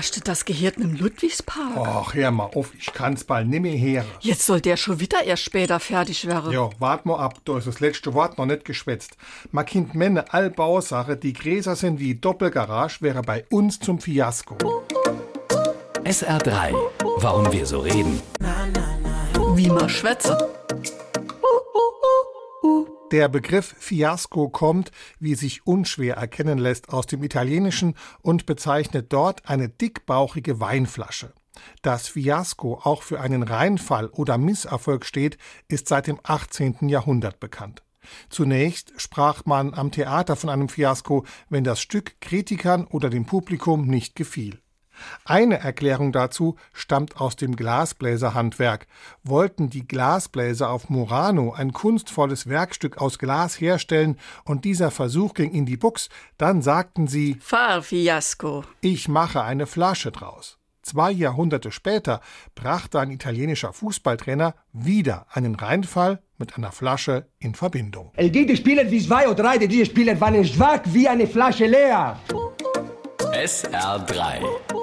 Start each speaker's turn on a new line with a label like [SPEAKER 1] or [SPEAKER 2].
[SPEAKER 1] hast du das gehört im Ludwigspark?
[SPEAKER 2] Ach, hör mal auf, ich kann's bald nimmer hören.
[SPEAKER 1] Jetzt soll der schon wieder erst später fertig werden.
[SPEAKER 2] Ja, wart mal ab, da ist das letzte Wort noch nicht geschwätzt. Man kennt Männer all Bausache, die Gräser sind wie Doppelgarage, wäre bei uns zum Fiasko.
[SPEAKER 3] SR3. Warum wir so reden.
[SPEAKER 1] Wie man schwätze.
[SPEAKER 2] Der Begriff Fiasko kommt, wie sich unschwer erkennen lässt, aus dem Italienischen und bezeichnet dort eine dickbauchige Weinflasche. Dass Fiasko auch für einen Reinfall oder Misserfolg steht, ist seit dem 18. Jahrhundert bekannt. Zunächst sprach man am Theater von einem Fiasko, wenn das Stück Kritikern oder dem Publikum nicht gefiel. Eine Erklärung dazu stammt aus dem Glasbläserhandwerk. Wollten die Glasbläser auf Murano ein kunstvolles Werkstück aus Glas herstellen und dieser Versuch ging in die Buchs, dann sagten sie
[SPEAKER 1] Fahr Fiasko.
[SPEAKER 2] Ich mache eine Flasche draus. Zwei Jahrhunderte später brachte ein italienischer Fußballtrainer wieder einen Reinfall mit einer Flasche in Verbindung.
[SPEAKER 4] Die Spieler wie zwei oder drei, die Spieler waren schwach wie eine Flasche leer.
[SPEAKER 3] SR3.